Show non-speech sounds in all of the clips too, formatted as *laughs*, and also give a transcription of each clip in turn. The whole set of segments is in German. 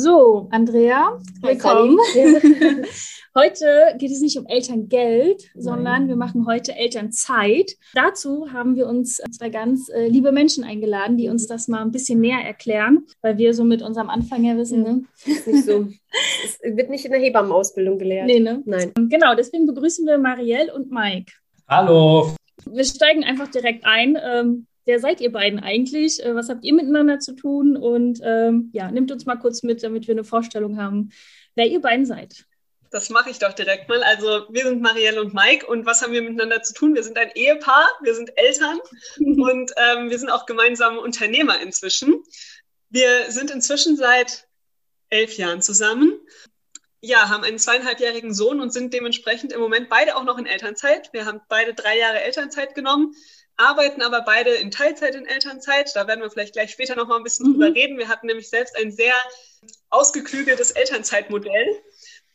So, Andrea, willkommen. *laughs* heute geht es nicht um Elterngeld, sondern wir machen heute Elternzeit. Dazu haben wir uns zwei ganz äh, liebe Menschen eingeladen, die uns das mal ein bisschen näher erklären, weil wir so mit unserem Anfang ja wissen, ne? Ist nicht so. *laughs* Es wird nicht in der Hebammenausbildung gelehrt. Nee, ne? Nein. Genau, deswegen begrüßen wir Marielle und Mike. Hallo. Wir steigen einfach direkt ein. Ähm, wer seid ihr beiden eigentlich? Äh, was habt ihr miteinander zu tun? Und ähm, ja, nimmt uns mal kurz mit, damit wir eine Vorstellung haben, wer ihr beiden seid. Das mache ich doch direkt mal. Also wir sind Marielle und Mike und was haben wir miteinander zu tun? Wir sind ein Ehepaar, wir sind Eltern *laughs* und ähm, wir sind auch gemeinsame Unternehmer inzwischen. Wir sind inzwischen seit elf Jahren zusammen. Ja, haben einen zweieinhalbjährigen Sohn und sind dementsprechend im Moment beide auch noch in Elternzeit. Wir haben beide drei Jahre Elternzeit genommen, arbeiten aber beide in Teilzeit in Elternzeit. Da werden wir vielleicht gleich später noch mal ein bisschen Mhm. drüber reden. Wir hatten nämlich selbst ein sehr ausgeklügeltes Elternzeitmodell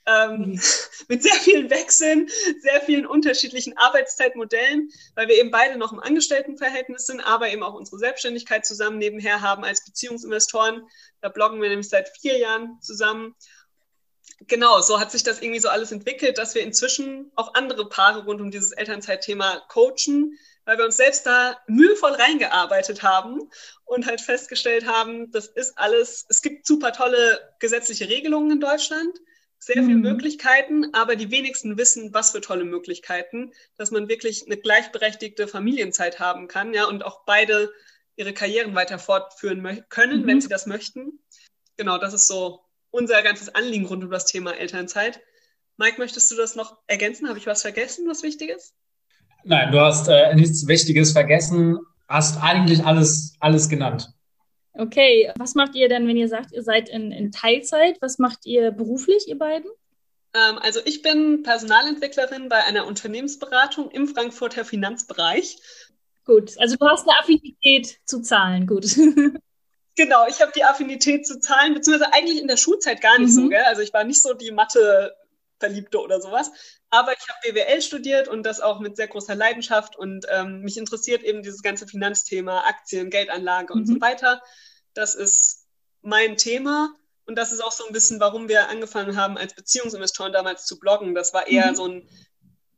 ähm, *laughs* mit sehr vielen Wechseln, sehr vielen unterschiedlichen Arbeitszeitmodellen, weil wir eben beide noch im Angestelltenverhältnis sind, aber eben auch unsere Selbstständigkeit zusammen nebenher haben als Beziehungsinvestoren. Da bloggen wir nämlich seit vier Jahren zusammen. Genau, so hat sich das irgendwie so alles entwickelt, dass wir inzwischen auch andere Paare rund um dieses Elternzeitthema coachen, weil wir uns selbst da mühevoll reingearbeitet haben und halt festgestellt haben, das ist alles, es gibt super tolle gesetzliche Regelungen in Deutschland, sehr viele Mhm. Möglichkeiten, aber die wenigsten wissen, was für tolle Möglichkeiten, dass man wirklich eine gleichberechtigte Familienzeit haben kann, ja, und auch beide ihre Karrieren weiter fortführen können, Mhm. wenn sie das möchten. Genau, das ist so unser ganzes Anliegen rund um das Thema Elternzeit. Mike, möchtest du das noch ergänzen? Habe ich was vergessen, was wichtig ist? Nein, du hast äh, nichts Wichtiges vergessen, hast eigentlich alles, alles genannt. Okay, was macht ihr denn, wenn ihr sagt, ihr seid in, in Teilzeit? Was macht ihr beruflich, ihr beiden? Ähm, also ich bin Personalentwicklerin bei einer Unternehmensberatung im Frankfurter Finanzbereich. Gut, also du hast eine Affinität zu Zahlen. Gut. *laughs* Genau, ich habe die Affinität zu Zahlen, beziehungsweise eigentlich in der Schulzeit gar nicht so, Mhm. gell? Also ich war nicht so die Mathe-Verliebte oder sowas. Aber ich habe BWL studiert und das auch mit sehr großer Leidenschaft und ähm, mich interessiert eben dieses ganze Finanzthema, Aktien, Geldanlage und Mhm. so weiter. Das ist mein Thema und das ist auch so ein bisschen, warum wir angefangen haben, als Beziehungsinvestoren damals zu bloggen. Das war eher Mhm. so ein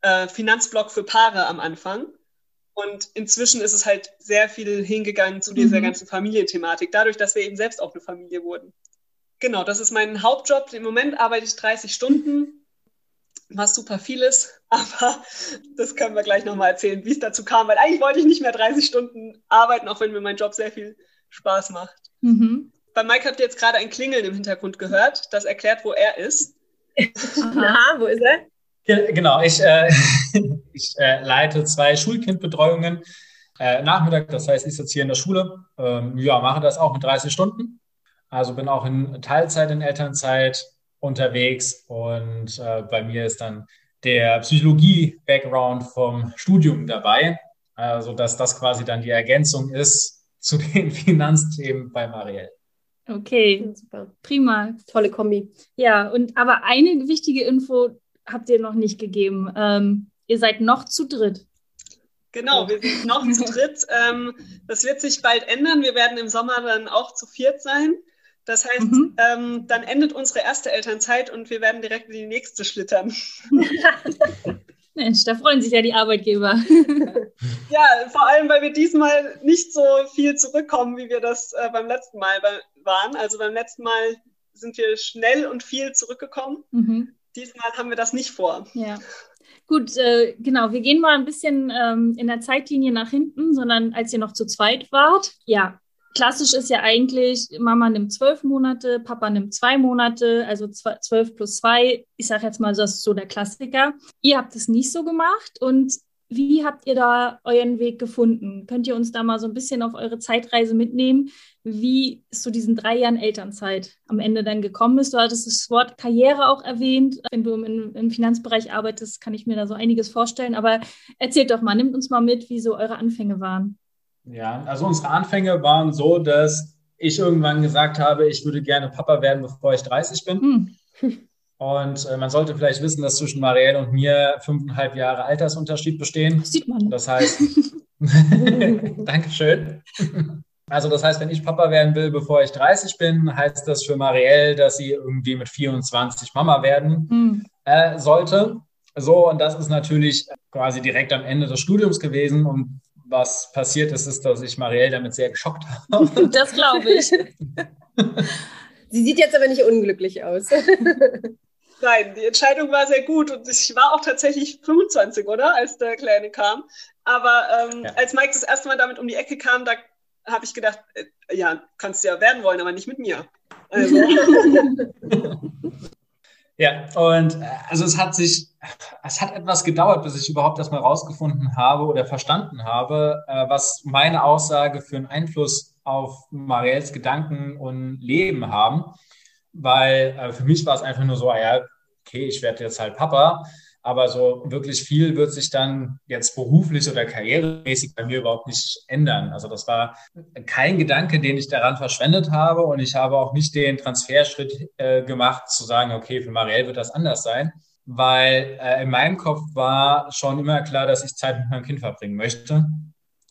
äh, Finanzblog für Paare am Anfang. Und inzwischen ist es halt sehr viel hingegangen zu dieser Mhm. ganzen Familienthematik, dadurch, dass wir eben selbst auch eine Familie wurden. Genau, das ist mein Hauptjob. Im Moment arbeite ich 30 Stunden, was super viel ist, *laughs* aber das können wir gleich nochmal erzählen, wie es dazu kam, weil eigentlich wollte ich nicht mehr 30 Stunden arbeiten, auch wenn mir mein Job sehr viel Spaß macht. Mhm. Bei Mike habt ihr jetzt gerade ein Klingeln im Hintergrund gehört, das erklärt, wo er ist. Aha. *laughs* Wo ist er? Ge- Genau, ich, äh, *laughs* ich äh, leite zwei Schulkindbetreuungen äh, Nachmittag, das heißt, ich sitze hier in der Schule, ähm, ja, mache das auch mit 30 Stunden. Also bin auch in Teilzeit, in Elternzeit unterwegs und äh, bei mir ist dann der Psychologie-Background vom Studium dabei, also dass das quasi dann die Ergänzung ist *laughs* zu den Finanzthemen bei Marielle. Okay, Super. prima. Tolle Kombi. Ja, und aber eine wichtige Info habt ihr noch nicht gegeben. Ähm, ihr seid noch zu dritt. Genau, wir sind noch zu dritt. Ähm, das wird sich bald ändern. Wir werden im Sommer dann auch zu viert sein. Das heißt, Mhm. ähm, dann endet unsere erste Elternzeit und wir werden direkt in die nächste schlittern. *laughs* Mensch, da freuen sich ja die Arbeitgeber. *laughs* Ja, vor allem, weil wir diesmal nicht so viel zurückkommen, wie wir das äh, beim letzten Mal waren. Also beim letzten Mal sind wir schnell und viel zurückgekommen. Mhm. Diesmal haben wir das nicht vor. Ja. Gut, äh, genau. Wir gehen mal ein bisschen ähm, in der Zeitlinie nach hinten, sondern als ihr noch zu zweit wart. Ja, klassisch ist ja eigentlich, Mama nimmt zwölf Monate, Papa nimmt zwei Monate, also zw- zwölf plus zwei. Ich sage jetzt mal, das ist so der Klassiker. Ihr habt es nicht so gemacht und wie habt ihr da euren Weg gefunden? Könnt ihr uns da mal so ein bisschen auf eure Zeitreise mitnehmen, wie es zu diesen drei Jahren Elternzeit am Ende dann gekommen ist? Du hattest das Wort Karriere auch erwähnt. Wenn du im, im Finanzbereich arbeitest, kann ich mir da so einiges vorstellen. Aber erzählt doch mal, nimmt uns mal mit, wie so eure Anfänge waren. Ja, also unsere Anfänge waren so, dass ich irgendwann gesagt habe, ich würde gerne Papa werden, bevor ich 30 bin. Hm. Und äh, man sollte vielleicht wissen, dass zwischen Marielle und mir fünfeinhalb Jahre Altersunterschied bestehen. Das sieht man. Das heißt, *laughs* *laughs* Dankeschön. Also das heißt, wenn ich Papa werden will, bevor ich 30 bin, heißt das für Marielle, dass sie irgendwie mit 24 Mama werden hm. äh, sollte. So, und das ist natürlich quasi direkt am Ende des Studiums gewesen. Und was passiert ist, ist, dass ich Marielle damit sehr geschockt *laughs* habe. Das glaube ich. *laughs* Sie sieht jetzt aber nicht unglücklich aus. *laughs* Nein, die Entscheidung war sehr gut und ich war auch tatsächlich 25, oder? Als der Kleine kam. Aber ähm, ja. als Mike das erste Mal damit um die Ecke kam, da habe ich gedacht, äh, ja, kannst du ja werden wollen, aber nicht mit mir. Also. ja, und äh, also es hat sich, es hat etwas gedauert, bis ich überhaupt erstmal rausgefunden habe oder verstanden habe, äh, was meine Aussage für einen Einfluss auf Mariels Gedanken und Leben haben. Weil äh, für mich war es einfach nur so, ah ja, okay, ich werde jetzt halt Papa, aber so wirklich viel wird sich dann jetzt beruflich oder karrieremäßig bei mir überhaupt nicht ändern. Also das war kein Gedanke, den ich daran verschwendet habe. Und ich habe auch nicht den Transferschritt äh, gemacht, zu sagen, okay, für Marielle wird das anders sein, weil äh, in meinem Kopf war schon immer klar, dass ich Zeit mit meinem Kind verbringen möchte.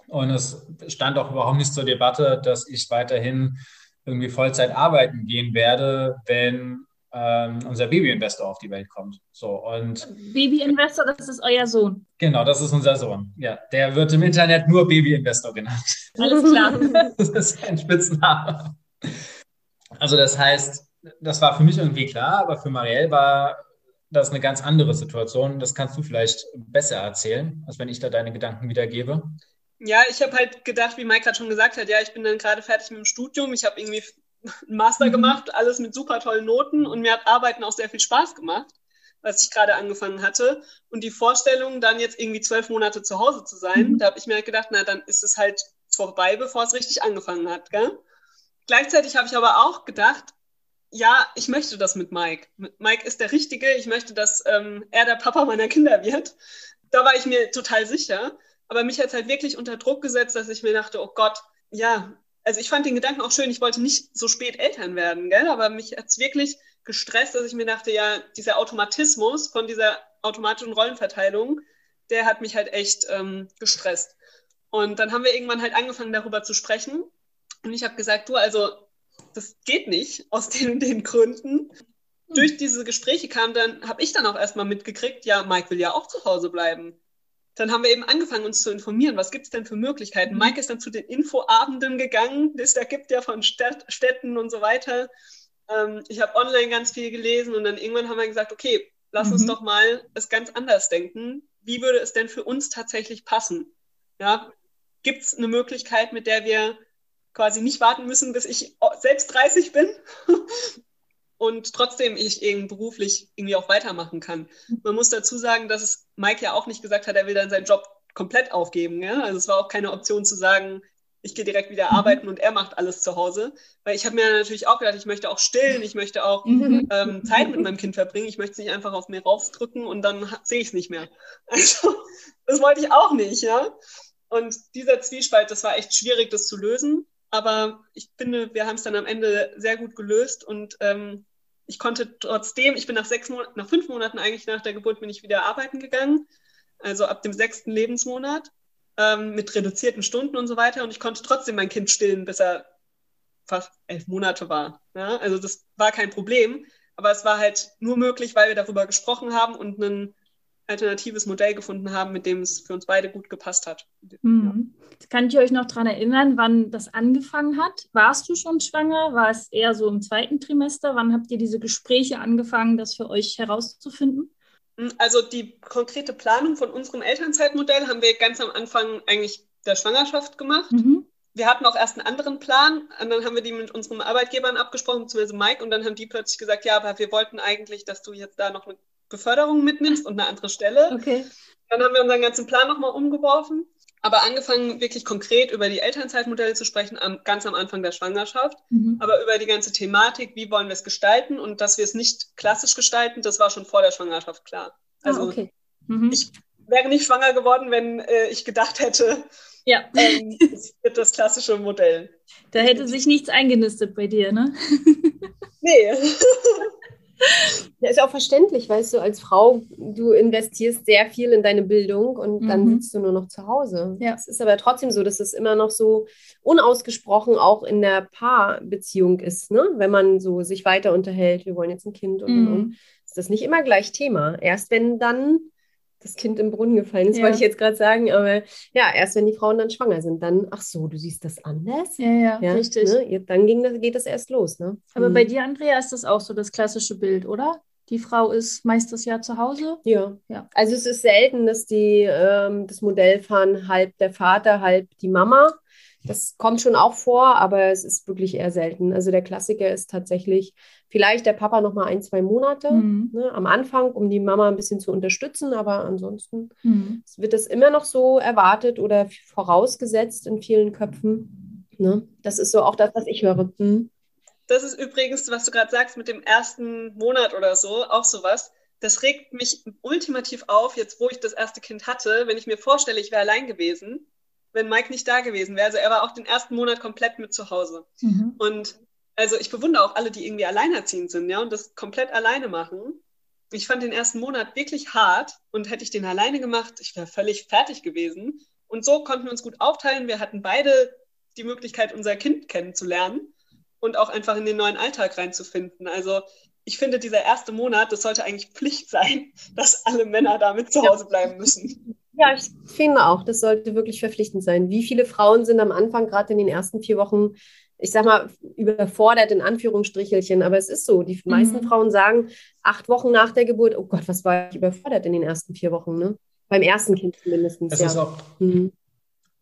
Und es stand auch überhaupt nicht zur Debatte, dass ich weiterhin irgendwie Vollzeit arbeiten gehen werde, wenn ähm, unser Babyinvestor auf die Welt kommt. So und Babyinvestor, das ist euer Sohn. Genau, das ist unser Sohn. Ja, der wird im Internet nur Babyinvestor genannt. Alles klar. *laughs* das ist ein Spitzname. Also das heißt, das war für mich irgendwie klar, aber für Marielle war das eine ganz andere Situation. Das kannst du vielleicht besser erzählen, als wenn ich da deine Gedanken wiedergebe. Ja, ich habe halt gedacht, wie Mike gerade schon gesagt hat, ja, ich bin dann gerade fertig mit dem Studium. Ich habe irgendwie einen Master mhm. gemacht, alles mit super tollen Noten und mir hat Arbeiten auch sehr viel Spaß gemacht, was ich gerade angefangen hatte. Und die Vorstellung, dann jetzt irgendwie zwölf Monate zu Hause zu sein, mhm. da habe ich mir halt gedacht, na, dann ist es halt vorbei, bevor es richtig angefangen hat. Gell? Gleichzeitig habe ich aber auch gedacht, ja, ich möchte das mit Mike. Mike ist der Richtige. Ich möchte, dass ähm, er der Papa meiner Kinder wird. Da war ich mir total sicher. Aber mich hat es halt wirklich unter Druck gesetzt, dass ich mir dachte, oh Gott, ja, also ich fand den Gedanken auch schön, ich wollte nicht so spät Eltern werden, gell? aber mich hat es wirklich gestresst, dass ich mir dachte, ja, dieser Automatismus von dieser automatischen Rollenverteilung, der hat mich halt echt ähm, gestresst. Und dann haben wir irgendwann halt angefangen, darüber zu sprechen. Und ich habe gesagt, du, also das geht nicht aus den, *laughs* den Gründen. Durch diese Gespräche kam dann, habe ich dann auch erstmal mitgekriegt, ja, Mike will ja auch zu Hause bleiben dann haben wir eben angefangen, uns zu informieren, was gibt es denn für Möglichkeiten. Mhm. Mike ist dann zu den Infoabenden gegangen, es da gibt ja von Stadt, Städten und so weiter. Ähm, ich habe online ganz viel gelesen und dann irgendwann haben wir gesagt, okay, lass mhm. uns doch mal es ganz anders denken. Wie würde es denn für uns tatsächlich passen? Ja, gibt es eine Möglichkeit, mit der wir quasi nicht warten müssen, bis ich selbst 30 bin *laughs* und trotzdem ich eben beruflich irgendwie auch weitermachen kann. Man muss dazu sagen, dass es Mike ja auch nicht gesagt hat, er will dann seinen Job komplett aufgeben. Ja? Also es war auch keine Option zu sagen, ich gehe direkt wieder mhm. arbeiten und er macht alles zu Hause. Weil ich habe mir natürlich auch gedacht, ich möchte auch stillen, ich möchte auch mhm. ähm, Zeit mit meinem Kind verbringen, ich möchte es nicht einfach auf mir raufdrücken und dann sehe ich es nicht mehr. *laughs* Also das wollte ich auch nicht, ja. Und dieser Zwiespalt, das war echt schwierig, das zu lösen. Aber ich finde, wir haben es dann am Ende sehr gut gelöst und ähm, ich konnte trotzdem, ich bin nach sechs Monaten, nach fünf Monaten eigentlich nach der Geburt bin ich wieder arbeiten gegangen, also ab dem sechsten Lebensmonat ähm, mit reduzierten Stunden und so weiter und ich konnte trotzdem mein Kind stillen, bis er fast elf Monate war. Ja? Also das war kein Problem, aber es war halt nur möglich, weil wir darüber gesprochen haben und einen alternatives Modell gefunden haben, mit dem es für uns beide gut gepasst hat. Mhm. Kann ich euch noch daran erinnern, wann das angefangen hat? Warst du schon schwanger? War es eher so im zweiten Trimester? Wann habt ihr diese Gespräche angefangen, das für euch herauszufinden? Hm, also die konkrete Planung von unserem Elternzeitmodell haben wir ganz am Anfang eigentlich der Schwangerschaft gemacht. Mhm. Wir hatten auch erst einen anderen Plan, und dann haben wir die mit unseren Arbeitgebern abgesprochen, beziehungsweise Mike, und dann haben die plötzlich gesagt, ja, aber wir wollten eigentlich, dass du jetzt da noch eine Beförderung mitnimmst und eine andere Stelle. Okay. Dann haben wir unseren ganzen Plan nochmal umgeworfen. Aber angefangen, wirklich konkret über die Elternzeitmodelle zu sprechen, am, ganz am Anfang der Schwangerschaft. Mhm. Aber über die ganze Thematik, wie wollen wir es gestalten und dass wir es nicht klassisch gestalten, das war schon vor der Schwangerschaft klar. Also ah, okay. Mhm. ich wäre nicht schwanger geworden, wenn äh, ich gedacht hätte, ja. *laughs* ähm, es wird das klassische Modell. Da hätte sich nichts eingenistet bei dir, ne? Nee. *laughs* Ja, ist auch verständlich, weißt du, als Frau, du investierst sehr viel in deine Bildung und dann Mhm. sitzt du nur noch zu Hause. Ja. Es ist aber trotzdem so, dass es immer noch so unausgesprochen auch in der Paarbeziehung ist, ne? Wenn man so sich weiter unterhält, wir wollen jetzt ein Kind und, und, und, Mhm. ist das nicht immer gleich Thema. Erst wenn dann das Kind im Brunnen gefallen ist, Ja. wollte ich jetzt gerade sagen, aber ja, erst wenn die Frauen dann schwanger sind, dann, ach so, du siehst das anders? Ja, ja, Ja, richtig. Ne? Dann das, geht das erst los, ne? Aber Mhm. bei dir, Andrea, ist das auch so das klassische Bild, oder? Die Frau ist meist das Jahr zu Hause. Ja. Ja. Also es ist selten, dass die ähm, das Modell fahren, halb der Vater, halb die Mama. Das kommt schon auch vor, aber es ist wirklich eher selten. Also der Klassiker ist tatsächlich vielleicht der Papa noch mal ein, zwei Monate Mhm. ne, am Anfang, um die Mama ein bisschen zu unterstützen, aber ansonsten Mhm. wird das immer noch so erwartet oder vorausgesetzt in vielen Köpfen. Ne? Das ist so auch das, was ich höre. Hm. Das ist übrigens, was du gerade sagst, mit dem ersten Monat oder so, auch sowas. Das regt mich ultimativ auf, jetzt wo ich das erste Kind hatte, wenn ich mir vorstelle, ich wäre allein gewesen, wenn Mike nicht da gewesen wäre. Also er war auch den ersten Monat komplett mit zu Hause. Mhm. Und also ich bewundere auch alle, die irgendwie alleinerziehend sind, ja, und das komplett alleine machen. Ich fand den ersten Monat wirklich hart und hätte ich den alleine gemacht, ich wäre völlig fertig gewesen. Und so konnten wir uns gut aufteilen. Wir hatten beide die Möglichkeit, unser Kind kennenzulernen und auch einfach in den neuen Alltag reinzufinden. Also ich finde, dieser erste Monat, das sollte eigentlich Pflicht sein, *laughs* dass alle Männer damit zu Hause bleiben müssen. Ja, ich finde auch, das sollte wirklich verpflichtend sein. Wie viele Frauen sind am Anfang, gerade in den ersten vier Wochen, ich sag mal, überfordert in Anführungsstrichelchen, aber es ist so. Die meisten Mhm. Frauen sagen acht Wochen nach der Geburt, oh Gott, was war ich überfordert in den ersten vier Wochen, ne? Beim ersten Kind zumindest. Es ja. ist auch, Mhm.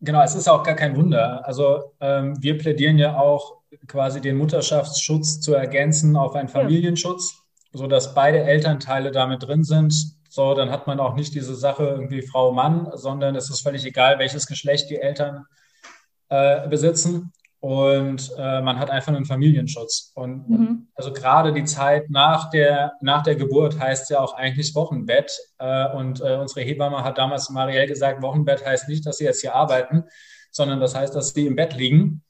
genau, es ist auch gar kein Wunder. Also ähm, wir plädieren ja auch quasi den Mutterschaftsschutz zu ergänzen auf einen Familienschutz, sodass beide Elternteile damit drin sind. So, dann hat man auch nicht diese Sache irgendwie Frau, Mann, sondern es ist völlig egal, welches Geschlecht die Eltern äh, besitzen. Und äh, man hat einfach einen Familienschutz. Und, Mhm. also gerade die Zeit nach der, nach der Geburt heißt ja auch eigentlich Wochenbett. Äh, und äh, unsere Hebamme hat damals Marielle gesagt, Wochenbett heißt nicht, dass sie jetzt hier arbeiten, sondern das heißt, dass sie im Bett liegen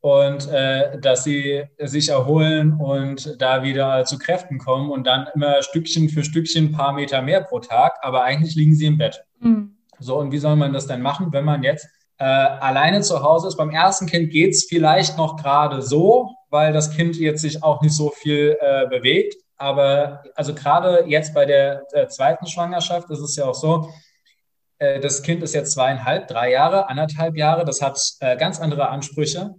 und äh, dass sie sich erholen und da wieder zu Kräften kommen und dann immer Stückchen für Stückchen ein paar Meter mehr pro Tag. Aber eigentlich liegen sie im Bett. Mhm. So, und wie soll man das denn machen, wenn man jetzt äh, alleine zu Hause ist? Beim ersten Kind geht es vielleicht noch gerade so, weil das Kind jetzt sich auch nicht so viel äh, bewegt. Aber also gerade jetzt bei der, der zweiten Schwangerschaft ist es ja auch so, äh, das Kind ist jetzt zweieinhalb, drei Jahre, anderthalb Jahre, das hat äh, ganz andere Ansprüche,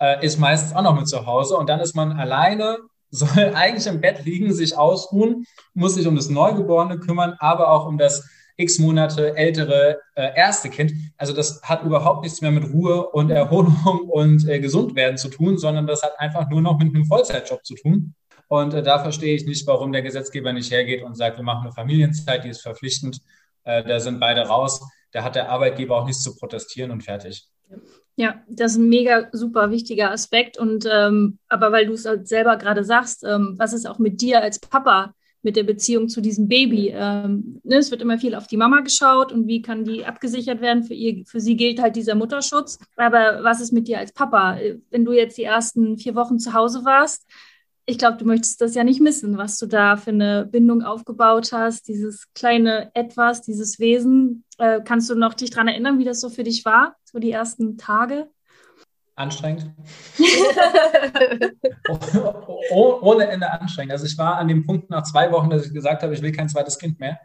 äh, ist meistens auch noch mit zu Hause und dann ist man alleine, *laughs* soll eigentlich im Bett liegen, sich ausruhen, muss sich um das Neugeborene kümmern, aber auch um das x Monate ältere äh, erste Kind. Also das hat überhaupt nichts mehr mit Ruhe und Erholung *laughs* und äh, Gesundwerden zu tun, sondern das hat einfach nur noch mit einem Vollzeitjob zu tun. Und äh, da verstehe ich nicht, warum der Gesetzgeber nicht hergeht und sagt, wir machen eine Familienzeit, die ist verpflichtend. Äh, da sind beide raus. Da hat der Arbeitgeber auch nichts zu protestieren und fertig. Ja, das ist ein mega super wichtiger Aspekt. Und ähm, aber weil du es halt selber gerade sagst, ähm, was ist auch mit dir als Papa mit der Beziehung zu diesem Baby? Ähm, ne, es wird immer viel auf die Mama geschaut und wie kann die abgesichert werden? Für ihr, für sie gilt halt dieser Mutterschutz. Aber was ist mit dir als Papa? Wenn du jetzt die ersten vier Wochen zu Hause warst, ich glaube, du möchtest das ja nicht missen, was du da für eine Bindung aufgebaut hast, dieses kleine Etwas, dieses Wesen. Äh, kannst du noch dich daran erinnern, wie das so für dich war, so die ersten Tage? Anstrengend. *laughs* Oh, ohne Ende anstrengend. Also ich war an dem Punkt nach zwei Wochen, dass ich gesagt habe, ich will kein zweites Kind mehr,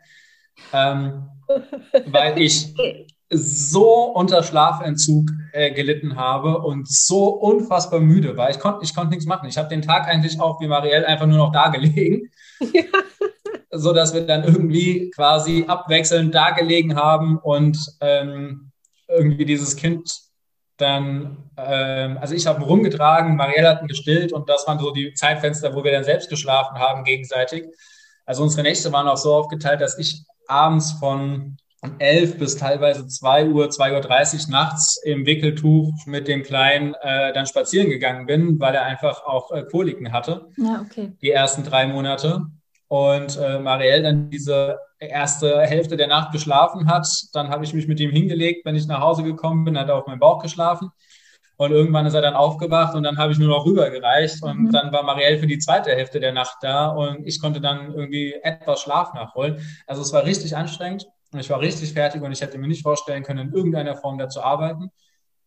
ähm, weil *laughs* ich so unter Schlafentzug äh, gelitten habe und so unfassbar müde war. Ich konnte ich konnt nichts machen. Ich habe den Tag eigentlich auch wie Marielle einfach nur noch da gelegen, *laughs* so dass wir dann irgendwie quasi abwechselnd da gelegen haben und ähm, irgendwie dieses Kind dann, ähm, also ich habe ihn rumgetragen, Marielle hat ihn gestillt und das waren so die Zeitfenster, wo wir dann selbst geschlafen haben gegenseitig. Also unsere Nächte waren auch so aufgeteilt, dass ich abends von 11 bis teilweise 2 Uhr, 2.30 Uhr nachts im Wickeltuch mit dem Kleinen äh, dann spazieren gegangen bin, weil er einfach auch äh, Koliken hatte. Ja, okay. Die ersten drei Monate. Und äh, Marielle dann diese erste Hälfte der Nacht geschlafen hat. Dann habe ich mich mit ihm hingelegt. Wenn ich nach Hause gekommen bin, hat er auf meinem Bauch geschlafen. Und irgendwann ist er dann aufgewacht und dann habe ich nur noch rübergereicht. Und Mhm. dann war Marielle für die zweite Hälfte der Nacht da und ich konnte dann irgendwie etwas Schlaf nachholen. Also es war richtig anstrengend und ich war richtig fertig und ich hätte mir nicht vorstellen können, in irgendeiner Form da zu arbeiten.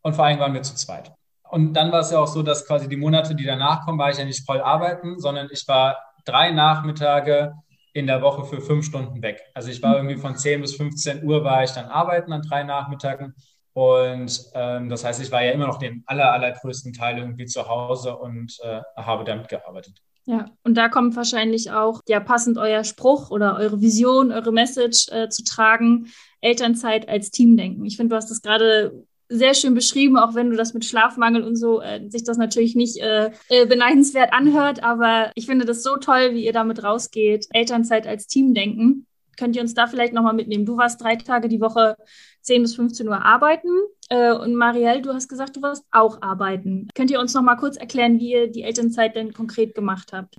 Und vor allem waren wir zu zweit. Und dann war es ja auch so, dass quasi die Monate, die danach kommen, war ich ja nicht voll arbeiten, sondern ich war drei Nachmittage in der Woche für fünf Stunden weg. Also ich war irgendwie von 10 bis 15 Uhr war ich dann arbeiten an drei Nachmittagen. Und ähm, das heißt, ich war ja immer noch den aller, allergrößten Teil irgendwie zu Hause und äh, habe damit gearbeitet. Ja, und da kommt wahrscheinlich auch ja passend euer Spruch oder eure Vision, eure Message äh, zu tragen, Elternzeit als Teamdenken. Ich finde, du hast das gerade sehr schön beschrieben, auch wenn du das mit Schlafmangel und so äh, sich das natürlich nicht äh, äh, beneidenswert anhört, aber ich finde das so toll, wie ihr damit rausgeht. Elternzeit als Teamdenken. Könnt ihr uns da vielleicht nochmal mitnehmen? Du warst drei Tage die Woche 10 bis 15 Uhr arbeiten äh, und Marielle, du hast gesagt, du warst auch arbeiten. Könnt ihr uns nochmal kurz erklären, wie ihr die Elternzeit denn konkret gemacht habt?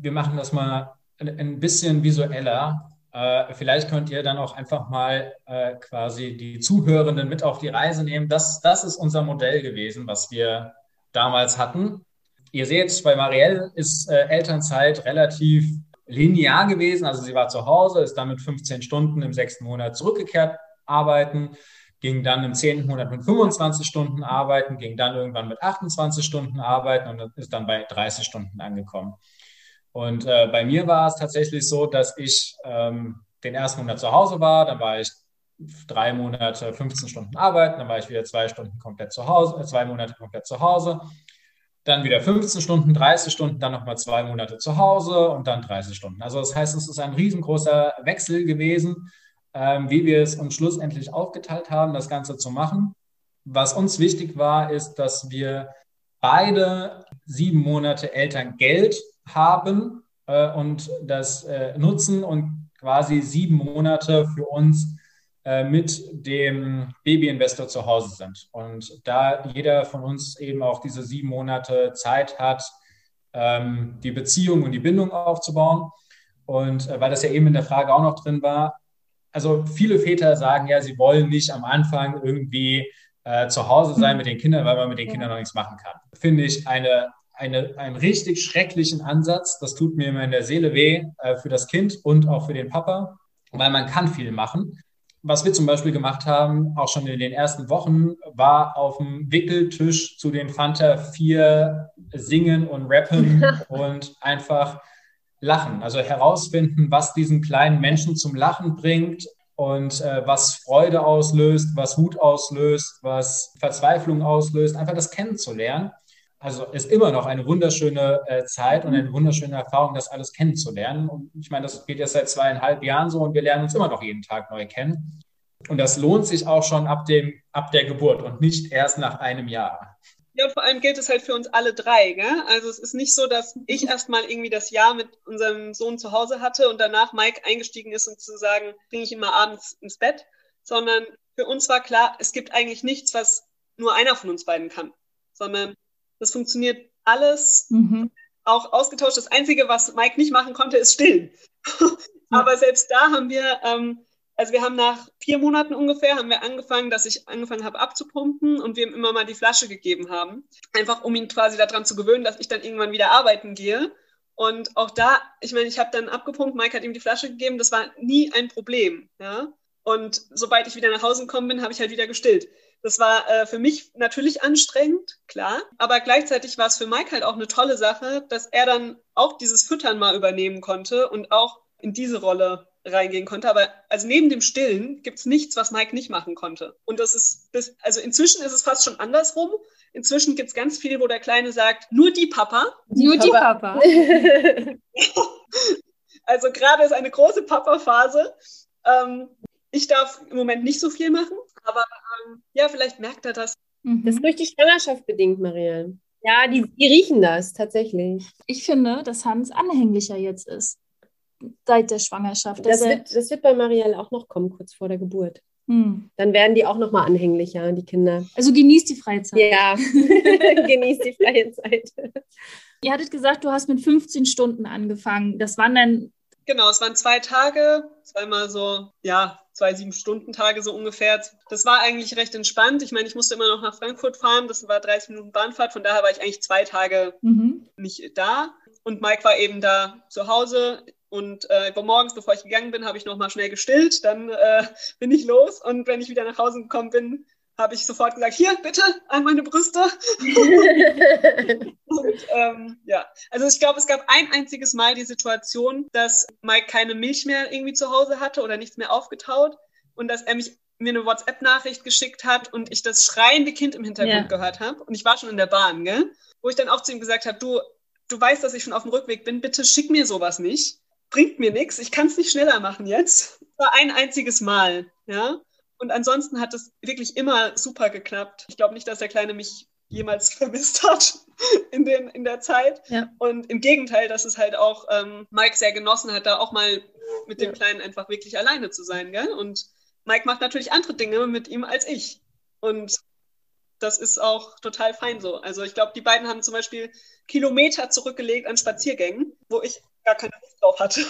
Wir machen das mal ein bisschen visueller. Äh, vielleicht könnt ihr dann auch einfach mal äh, quasi die Zuhörenden mit auf die Reise nehmen. Das, das ist unser Modell gewesen, was wir damals hatten. Ihr seht, bei Marielle ist äh, Elternzeit relativ linear gewesen. Also sie war zu Hause, ist dann mit 15 Stunden im sechsten Monat zurückgekehrt arbeiten, ging dann im zehnten Monat mit 25 Stunden arbeiten, ging dann irgendwann mit 28 Stunden arbeiten und ist dann bei 30 Stunden angekommen. Und äh, bei mir war es tatsächlich so, dass ich ähm, den ersten Monat zu Hause war, dann war ich drei Monate 15 Stunden arbeiten, dann war ich wieder zwei Stunden komplett zu Hause, äh, zwei Monate komplett zu Hause, dann wieder 15 Stunden, 30 Stunden, dann nochmal zwei Monate zu Hause und dann 30 Stunden. Also das heißt, es ist ein riesengroßer Wechsel gewesen, ähm, wie wir es uns schlussendlich aufgeteilt haben, das Ganze zu machen. Was uns wichtig war, ist, dass wir beide sieben Monate Elterngeld haben äh, und das äh, nutzen und quasi sieben Monate für uns äh, mit dem Babyinvestor zu Hause sind. Und da jeder von uns eben auch diese sieben Monate Zeit hat, ähm, die Beziehung und die Bindung aufzubauen. Und äh, weil das ja eben in der Frage auch noch drin war, also viele Väter sagen ja, sie wollen nicht am Anfang irgendwie äh, zu Hause sein mit den Kindern, weil man mit den Kindern noch nichts machen kann. Finde ich eine, eine, einen richtig schrecklichen Ansatz. Das tut mir immer in der Seele weh äh, für das Kind und auch für den Papa, weil man kann viel machen. Was wir zum Beispiel gemacht haben, auch schon in den ersten Wochen, war auf dem Wickeltisch zu den Fanta 4 singen und rappen *laughs* und einfach lachen. Also herausfinden, was diesen kleinen Menschen zum Lachen bringt und äh, was Freude auslöst, was Wut auslöst, was Verzweiflung auslöst, einfach das kennenzulernen. Also ist immer noch eine wunderschöne äh, Zeit und eine wunderschöne Erfahrung, das alles kennenzulernen. Und ich meine, das geht jetzt seit zweieinhalb Jahren so und wir lernen uns immer noch jeden Tag neu kennen. Und das lohnt sich auch schon ab, dem, ab der Geburt und nicht erst nach einem Jahr. Ja, und vor allem gilt es halt für uns alle drei. Gell? Also es ist nicht so, dass ich erstmal irgendwie das Jahr mit unserem Sohn zu Hause hatte und danach Mike eingestiegen ist, um zu sagen, bringe ich ihn mal abends ins Bett, sondern für uns war klar, es gibt eigentlich nichts, was nur einer von uns beiden kann, sondern das funktioniert alles Mhm. auch ausgetauscht. Das Einzige, was Mike nicht machen konnte, ist stillen. *laughs* Aber selbst da haben wir, ähm, also wir haben nach vier Monaten ungefähr, haben wir angefangen, dass ich angefangen habe abzupumpen und wir ihm immer mal die Flasche gegeben haben. Einfach um ihn quasi daran zu gewöhnen, dass ich dann irgendwann wieder arbeiten gehe. Und auch da, ich meine, ich habe dann abgepumpt, Mike hat ihm die Flasche gegeben, das war nie ein Problem. Ja? Und sobald ich wieder nach Hause gekommen bin, habe ich halt wieder gestillt. Das war äh, für mich natürlich anstrengend, klar. Aber gleichzeitig war es für Mike halt auch eine tolle Sache, dass er dann auch dieses Füttern mal übernehmen konnte und auch in diese Rolle reingehen konnte. Aber also neben dem Stillen gibt es nichts, was Mike nicht machen konnte. Und das ist bis, also inzwischen ist es fast schon andersrum. Inzwischen gibt es ganz viel, wo der Kleine sagt, nur die Papa. Nur die Papa. *laughs* Also gerade ist eine große Papa-Phase. Ähm, ich darf im Moment nicht so viel machen, aber ähm, ja, vielleicht merkt er das. Mhm. Das ist durch die Schwangerschaft bedingt, Marielle. Ja, die, die riechen das tatsächlich. Ich finde, dass Hans anhänglicher jetzt ist. seit der Schwangerschaft? Das wird, das wird bei Marielle auch noch kommen, kurz vor der Geburt. Hm. Dann werden die auch nochmal anhänglicher, die Kinder. Also genießt die Freizeit. Ja, *laughs* genießt die freie Zeit. Ihr hattet gesagt, du hast mit 15 Stunden angefangen. Das waren dann, Genau, es waren zwei Tage, zweimal so, ja, zwei Sieben-Stunden-Tage so ungefähr. Das war eigentlich recht entspannt. Ich meine, ich musste immer noch nach Frankfurt fahren. Das war 30 Minuten Bahnfahrt. Von daher war ich eigentlich zwei Tage mhm. nicht da. Und Mike war eben da zu Hause. Und äh, morgens, bevor ich gegangen bin, habe ich noch mal schnell gestillt. Dann äh, *laughs* bin ich los. Und wenn ich wieder nach Hause gekommen bin, habe ich sofort gesagt, hier, bitte, an meine Brüste. *laughs* Und ähm, ja, also ich glaube, es gab ein einziges Mal die Situation, dass Mike keine Milch mehr irgendwie zu Hause hatte oder nichts mehr aufgetaut und dass er mich mir eine WhatsApp-Nachricht geschickt hat und ich das schreiende Kind im Hintergrund Ja. gehört habe. Und ich war schon in der Bahn, gell? Wo ich dann auch zu ihm gesagt habe, du, du weißt, dass ich schon auf dem Rückweg bin, bitte schick mir sowas nicht. Bringt mir nichts, ich kann es nicht schneller machen jetzt. Das war ein einziges Mal, ja. Und ansonsten hat es wirklich immer super geklappt. Ich glaube nicht, dass der Kleine mich jemals *laughs* vermisst hat in, den, in der Zeit. Ja. Und im Gegenteil, dass es halt auch ähm, Mike sehr genossen hat, da auch mal mit dem Ja. Kleinen einfach wirklich alleine zu sein. Gell? Und Mike macht natürlich andere Dinge mit ihm als ich. Und das ist auch total fein so. Also ich glaube, die beiden haben zum Beispiel Kilometer zurückgelegt an Spaziergängen, wo ich gar keine Lust drauf hatte.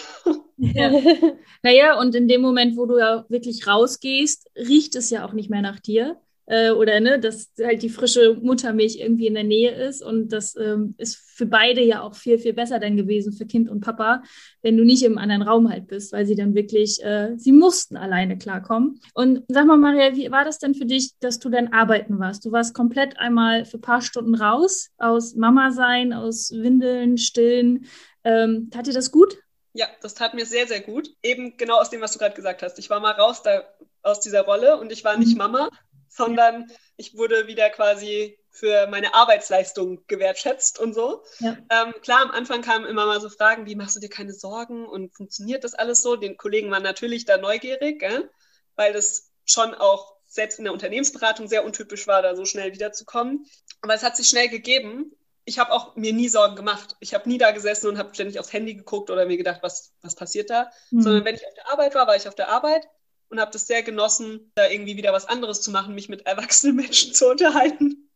ja. *laughs* Naja, und in dem Moment, wo du ja wirklich rausgehst, riecht es ja auch nicht mehr nach dir. Äh, oder ne, dass halt die frische Muttermilch irgendwie in der Nähe ist. Und das ähm, ist für beide ja auch viel, viel besser dann gewesen, für Kind und Papa, wenn du nicht im anderen Raum halt bist, weil sie dann wirklich, äh, sie mussten alleine klarkommen. Und sag mal, Maria, wie war das denn für dich, dass du dann arbeiten warst? Du warst komplett einmal für ein paar Stunden raus, aus Mama sein, aus Windeln, Stillen. Ähm, tat dir das gut? Ja, das tat mir sehr, sehr gut. Eben genau aus dem, was du gerade gesagt hast. Ich war mal raus da, aus dieser Rolle und ich war nicht Mhm. Mama, sondern ich wurde wieder quasi für meine Arbeitsleistung gewertschätzt und so. Ja. Ähm, klar, am Anfang kamen immer mal so Fragen, wie machst du dir keine Sorgen und funktioniert das alles so? Den Kollegen waren natürlich da neugierig, gell? weil das schon auch selbst in der Unternehmensberatung sehr untypisch war, da so schnell wiederzukommen. Aber es hat sich schnell gegeben. Ich habe auch mir nie Sorgen gemacht. Ich habe nie da gesessen und habe ständig aufs Handy geguckt oder mir gedacht, was, was passiert da. Hm. Sondern wenn ich auf der Arbeit war, war ich auf der Arbeit und habe das sehr genossen, da irgendwie wieder was anderes zu machen, mich mit *laughs* erwachsenen Menschen zu unterhalten.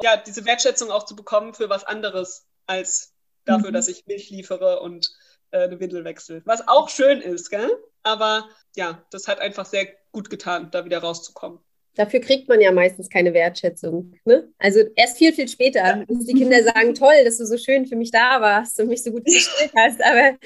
Ja, diese Wertschätzung auch zu bekommen für was anderes als dafür, Mhm. dass ich Milch liefere und äh, eine Windel wechsle. Was auch schön ist, gell? Aber ja, das hat einfach sehr gut getan, da wieder rauszukommen. Dafür kriegt man ja meistens keine Wertschätzung. Ne? Also erst viel, viel später, dass die Kinder sagen, *laughs* toll, dass du so schön für mich da warst und mich so gut gestellt hast. Aber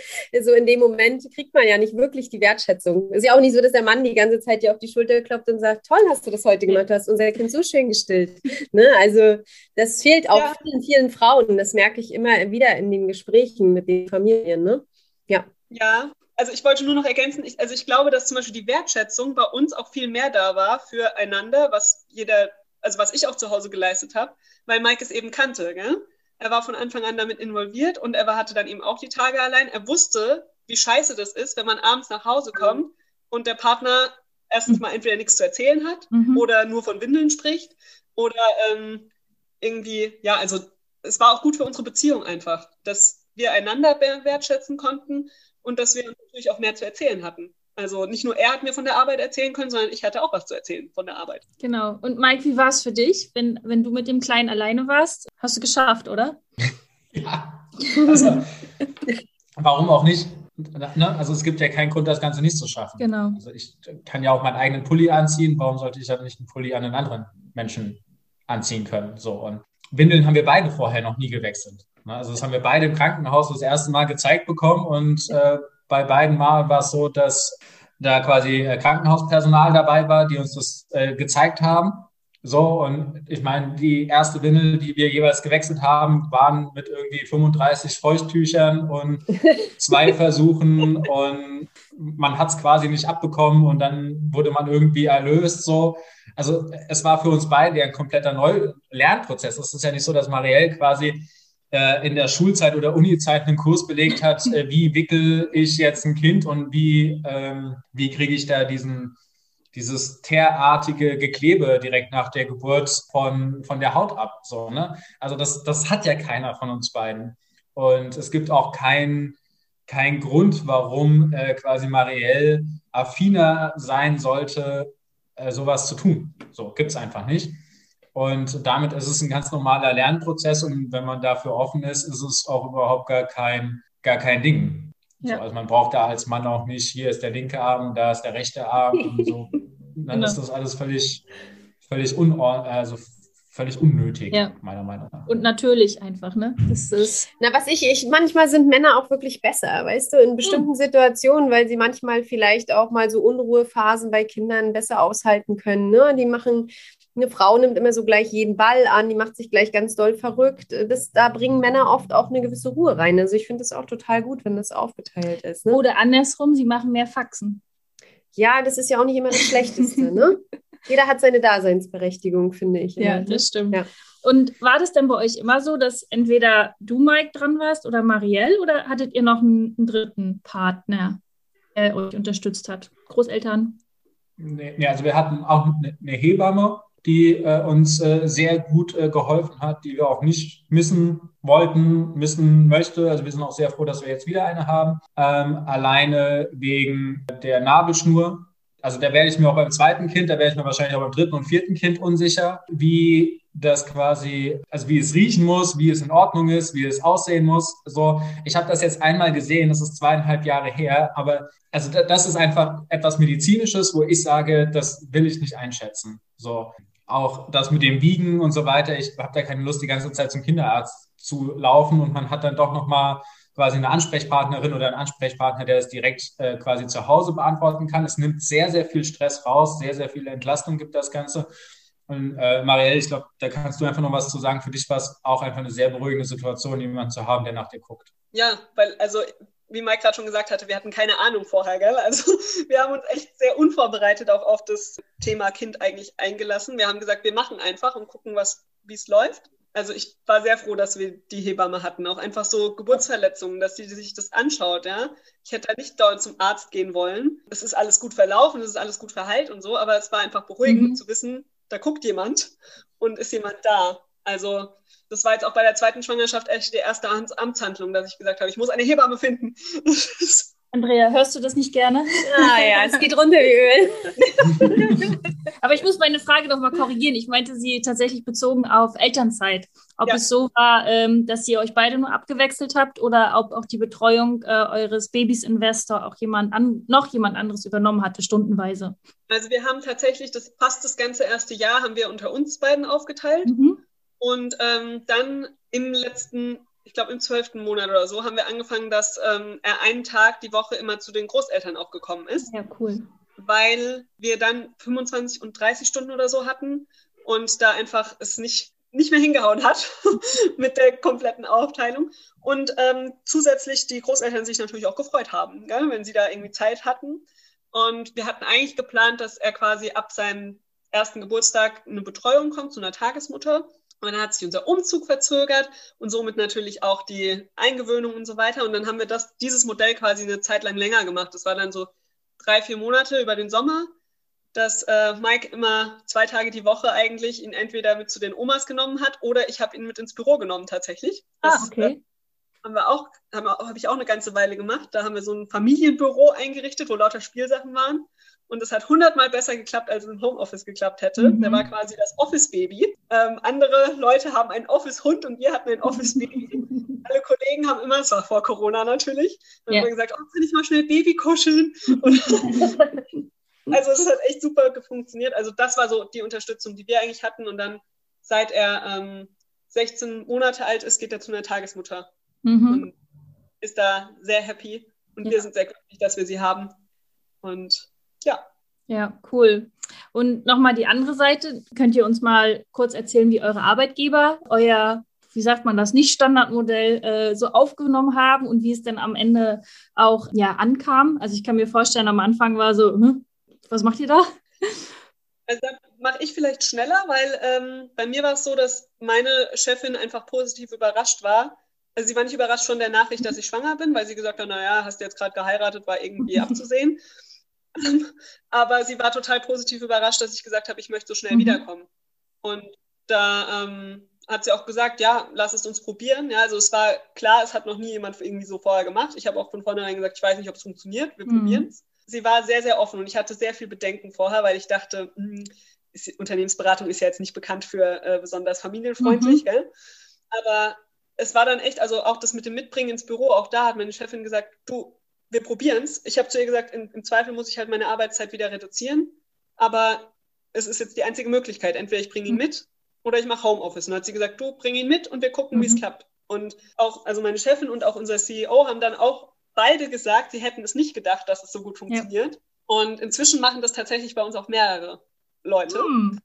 so in dem Moment kriegt man ja nicht wirklich die Wertschätzung. Ist ja auch nicht so, dass der Mann die ganze Zeit dir auf die Schulter klopft und sagt, toll hast du das heute gemacht, du hast unser Kind so schön gestillt. Ne? Also das fehlt auch Ja. vielen, vielen Frauen. Das merke ich immer wieder in den Gesprächen mit den Familien. Ne? Ja. Ja, also ich wollte nur noch ergänzen, ich, also ich glaube, dass zum Beispiel die Wertschätzung bei uns auch viel mehr da war füreinander, was jeder, also was ich auch zu Hause geleistet habe, weil Mike es eben kannte. Gell? Er war von Anfang an damit involviert und er war, hatte dann eben auch die Tage allein. Er wusste, wie scheiße das ist, wenn man abends nach Hause kommt und der Partner erstens mal entweder nichts zu erzählen hat Mhm. oder nur von Windeln spricht oder ähm, irgendwie, ja, also es war auch gut für unsere Beziehung einfach, dass wir einander wertschätzen konnten und dass wir natürlich auch mehr zu erzählen hatten. Also nicht nur er hat mir von der Arbeit erzählen können, sondern ich hatte auch was zu erzählen von der Arbeit. Genau. Und Mike, wie war es für dich, wenn, wenn du mit dem Kleinen alleine warst? Hast du geschafft, oder? *laughs* Ja. Also, warum auch nicht? Ne? Also es gibt ja keinen Grund, das Ganze nicht zu schaffen. Genau. Also ich kann ja auch meinen eigenen Pulli anziehen. Warum sollte ich dann nicht einen Pulli an einen anderen Menschen anziehen können? So und Windeln haben wir beide vorher noch nie gewechselt. Also das haben wir beide im Krankenhaus das erste Mal gezeigt bekommen und äh, bei beiden Mal war es so, dass da quasi äh, Krankenhauspersonal dabei war, die uns das äh, gezeigt haben. So, und ich meine, die erste Windel, die wir jeweils gewechselt haben, waren mit irgendwie 35 Feuchttüchern und *laughs* zwei Versuchen und man hat es quasi nicht abbekommen und dann wurde man irgendwie erlöst. So. Also es war für uns beide ein kompletter Neu-Lernprozess. Es ist ja nicht so, dass Marielle quasi in der Schulzeit oder Unizeit einen Kurs belegt hat, äh, wie wickel ich jetzt ein Kind und wie, ähm, wie kriege ich da diesen dieses teerartige Geklebe direkt nach der Geburt von, von der Haut ab. So, ne? Also das, das hat ja keiner von uns beiden. Und es gibt auch kein, kein Grund, warum äh, quasi Marielle affiner sein sollte, äh, sowas zu tun. So gibt es einfach nicht. Und damit ist es ein ganz normaler Lernprozess und wenn man dafür offen ist, ist es auch überhaupt gar kein, gar kein Ding. Ja. So, also man braucht da als Mann auch nicht, hier ist der linke Arm, da ist der rechte Arm und so. *laughs* Dann genau. ist das alles völlig, völlig, unor also völlig unnötig, ja. meiner Meinung nach. Und natürlich einfach, ne? Das ist. Na, was ich, ich, manchmal sind Männer auch wirklich besser, weißt du, in bestimmten hm. Situationen, weil sie manchmal vielleicht auch mal so Unruhephasen bei Kindern besser aushalten können. Ne? Die machen, eine Frau nimmt immer so gleich jeden Ball an, die macht sich gleich ganz doll verrückt. Das, da bringen Männer oft auch eine gewisse Ruhe rein. Also ich finde es auch total gut, wenn das aufgeteilt ist. Ne? Oder andersrum, sie machen mehr Faxen. Ja, das ist ja auch nicht immer das Schlechteste, ne? *laughs* Jeder hat seine Daseinsberechtigung, finde ich. Ja, immer. das stimmt. Ja. Und war das denn bei euch immer so, dass entweder du, Mike, dran warst oder Marielle oder hattet ihr noch einen, einen dritten Partner, der euch unterstützt hat? Großeltern? Nee, nee also wir hatten auch eine, eine Hebamme, die äh, uns äh, sehr gut äh, geholfen hat, die wir auch nicht missen wollten, missen möchte. Also wir sind auch sehr froh, dass wir jetzt wieder eine haben. Ähm, alleine wegen der Nabelschnur. Also da werde ich mir auch beim zweiten Kind, da wäre ich mir wahrscheinlich auch beim dritten und vierten Kind unsicher, wie das quasi, also wie es riechen muss, wie es in Ordnung ist, wie es aussehen muss. So, ich habe das jetzt einmal gesehen, das ist zweieinhalb Jahre her, aber also das ist einfach etwas Medizinisches, wo ich sage, das will ich nicht einschätzen. So, auch das mit dem Wiegen und so weiter. Ich habe da keine Lust, die ganze Zeit zum Kinderarzt zu laufen und man hat dann doch nochmal quasi eine Ansprechpartnerin oder einen Ansprechpartner, der das direkt äh, quasi zu Hause beantworten kann. Es nimmt sehr, sehr viel Stress raus, sehr, sehr viel Entlastung gibt das Ganze. Und äh, Marielle, ich glaube, da kannst du einfach noch was zu sagen. Für dich war es auch einfach eine sehr beruhigende Situation, jemanden zu haben, der nach dir guckt. Ja, weil also wie Mike gerade schon gesagt hatte, wir hatten keine Ahnung vorher, gell? Also *laughs* wir haben uns echt sehr unvorbereitet auch auf das Thema Kind eigentlich eingelassen. Wir haben gesagt, wir machen einfach und gucken, was, wie es läuft. Also ich war sehr froh, dass wir die Hebamme hatten, auch einfach so Geburtsverletzungen, dass sie sich das anschaut, ja. Ich hätte da nicht dauernd zum Arzt gehen wollen. Es ist alles gut verlaufen, es ist alles gut verheilt und so, aber es war einfach beruhigend mhm. zu wissen, da guckt jemand und ist jemand da. Also das war jetzt auch bei der zweiten Schwangerschaft echt die erste Amtshandlung, dass ich gesagt habe, ich muss eine Hebamme finden. *laughs* Andrea, hörst du das nicht gerne? Ah ja, es geht runter wie Öl. *laughs* Aber ich muss meine Frage noch mal korrigieren. Ich meinte sie tatsächlich bezogen auf Elternzeit. Ob ja. es so war, ähm, dass ihr euch beide nur abgewechselt habt oder ob auch die Betreuung äh, eures Babys Investor auch jemand an, noch jemand anderes übernommen hatte, stundenweise. Also wir haben tatsächlich das fast das ganze erste Jahr haben wir unter uns beiden aufgeteilt. Mhm. Und ähm, dann im letzten, ich glaube im zwölften Monat oder so, haben wir angefangen, dass ähm, er einen Tag die Woche immer zu den Großeltern auch gekommen ist. Ja, cool. Weil wir dann 25 und 30 Stunden oder so hatten und da einfach es nicht, nicht mehr hingehauen hat *laughs* mit der kompletten Aufteilung. Und ähm, zusätzlich die Großeltern sich natürlich auch gefreut haben, gell, wenn sie da irgendwie Zeit hatten. Und wir hatten eigentlich geplant, dass er quasi ab seinem ersten Geburtstag eine Betreuung kommt zu einer Tagesmutter. Und dann hat sich unser Umzug verzögert und somit natürlich auch die Eingewöhnung und so weiter. Und dann haben wir das, dieses Modell quasi eine Zeit lang länger gemacht. Das war dann so drei, vier Monate über den Sommer, dass äh, Mike immer zwei Tage die Woche eigentlich ihn entweder mit zu den Omas genommen hat oder ich habe ihn mit ins Büro genommen tatsächlich. Ah, das, ah, okay. Äh, haben wir auch, habe hab ich auch eine ganze Weile gemacht. Da haben wir so ein Familienbüro eingerichtet, wo lauter Spielsachen waren. Und es hat hundertmal besser geklappt, als es im Homeoffice geklappt hätte. Mhm. Der war quasi das Office-Baby. Ähm, andere Leute haben einen Office-Hund und wir hatten ein Office-Baby. *laughs* Alle Kollegen haben immer, es war vor Corona natürlich, dann ja. haben wir gesagt, oh, kann ich mal schnell Baby kuscheln? *laughs* also es hat echt super funktioniert. Also das war so die Unterstützung, die wir eigentlich hatten. Und dann, seit er ähm, 16 Monate alt ist, geht er zu einer Tagesmutter mhm. und ist da sehr happy. Und ja. wir sind sehr glücklich, dass wir sie haben. Und ja. Ja, cool. Und nochmal die andere Seite. Könnt ihr uns mal kurz erzählen, wie eure Arbeitgeber euer, wie sagt man das, nicht Standardmodell äh, so aufgenommen haben und wie es denn am Ende auch ja, ankam? Also ich kann mir vorstellen, am Anfang war so, hm, was macht ihr da? Also mache ich vielleicht schneller, weil ähm, bei mir war es so, dass meine Chefin einfach positiv überrascht war. Also sie war nicht überrascht von der Nachricht, dass ich schwanger bin, weil sie gesagt hat, naja, hast du jetzt gerade geheiratet, war irgendwie *laughs* abzusehen. *laughs* Aber sie war total positiv überrascht, dass ich gesagt habe, ich möchte so schnell mhm. wiederkommen. Und da ähm, hat sie auch gesagt, ja, lass es uns probieren. Ja, also es war klar, es hat noch nie jemand irgendwie so vorher gemacht. Ich habe auch von vornherein gesagt, ich weiß nicht, ob es funktioniert, wir mhm. probieren es. Sie war sehr, sehr offen und ich hatte sehr viel Bedenken vorher, weil ich dachte, mh, hm, ist, Unternehmensberatung ist ja jetzt nicht bekannt für äh, besonders familienfreundlich, mhm. gell? aber es war dann echt, also auch das mit dem Mitbringen ins Büro, auch da hat meine Chefin gesagt, du, wir probieren es. Ich habe zu ihr gesagt, in, im Zweifel muss ich halt meine Arbeitszeit wieder reduzieren, aber es ist jetzt die einzige Möglichkeit. Entweder ich bringe ihn mhm. mit oder ich mache Homeoffice. Und dann hat sie gesagt, du, bring ihn mit und wir gucken, mhm. wie es klappt. Und auch, also meine Chefin und auch unser CEO haben dann auch beide gesagt, sie hätten es nicht gedacht, dass es so gut funktioniert. Ja. Und inzwischen machen das tatsächlich bei uns auch mehrere Leute. Mhm.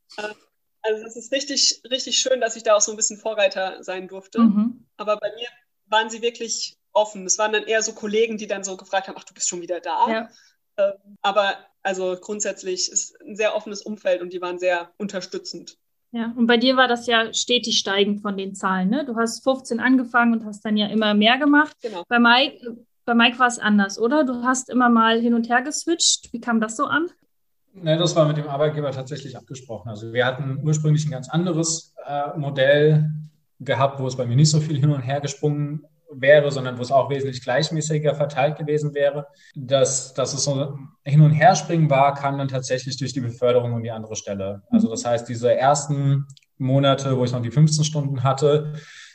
Also es ist richtig, richtig schön, dass ich da auch so ein bisschen Vorreiter sein durfte. Mhm. Aber bei mir waren sie wirklich offen. Es waren dann eher so Kollegen, die dann so gefragt haben, ach, du bist schon wieder da. Ja. Ähm, aber also grundsätzlich ist ein sehr offenes Umfeld und die waren sehr unterstützend. Ja, und bei dir war das ja stetig steigend von den Zahlen. Ne? Du hast 15 angefangen und hast dann ja immer mehr gemacht. Genau. Bei Mike, bei Mike war es anders, oder? Du hast immer mal hin und her geswitcht. Wie kam das so an? Ne, das war mit dem Arbeitgeber tatsächlich abgesprochen. Also wir hatten ursprünglich ein ganz anderes äh, Modell gehabt, wo es bei mir nicht so viel hin und her gesprungen wäre, sondern wo es auch wesentlich gleichmäßiger verteilt gewesen wäre. Dass, dass es so hin und her springen war, kam dann tatsächlich durch die Beförderung um die andere Stelle. Also das heißt, diese ersten Monate, wo ich noch die 15 Stunden hatte,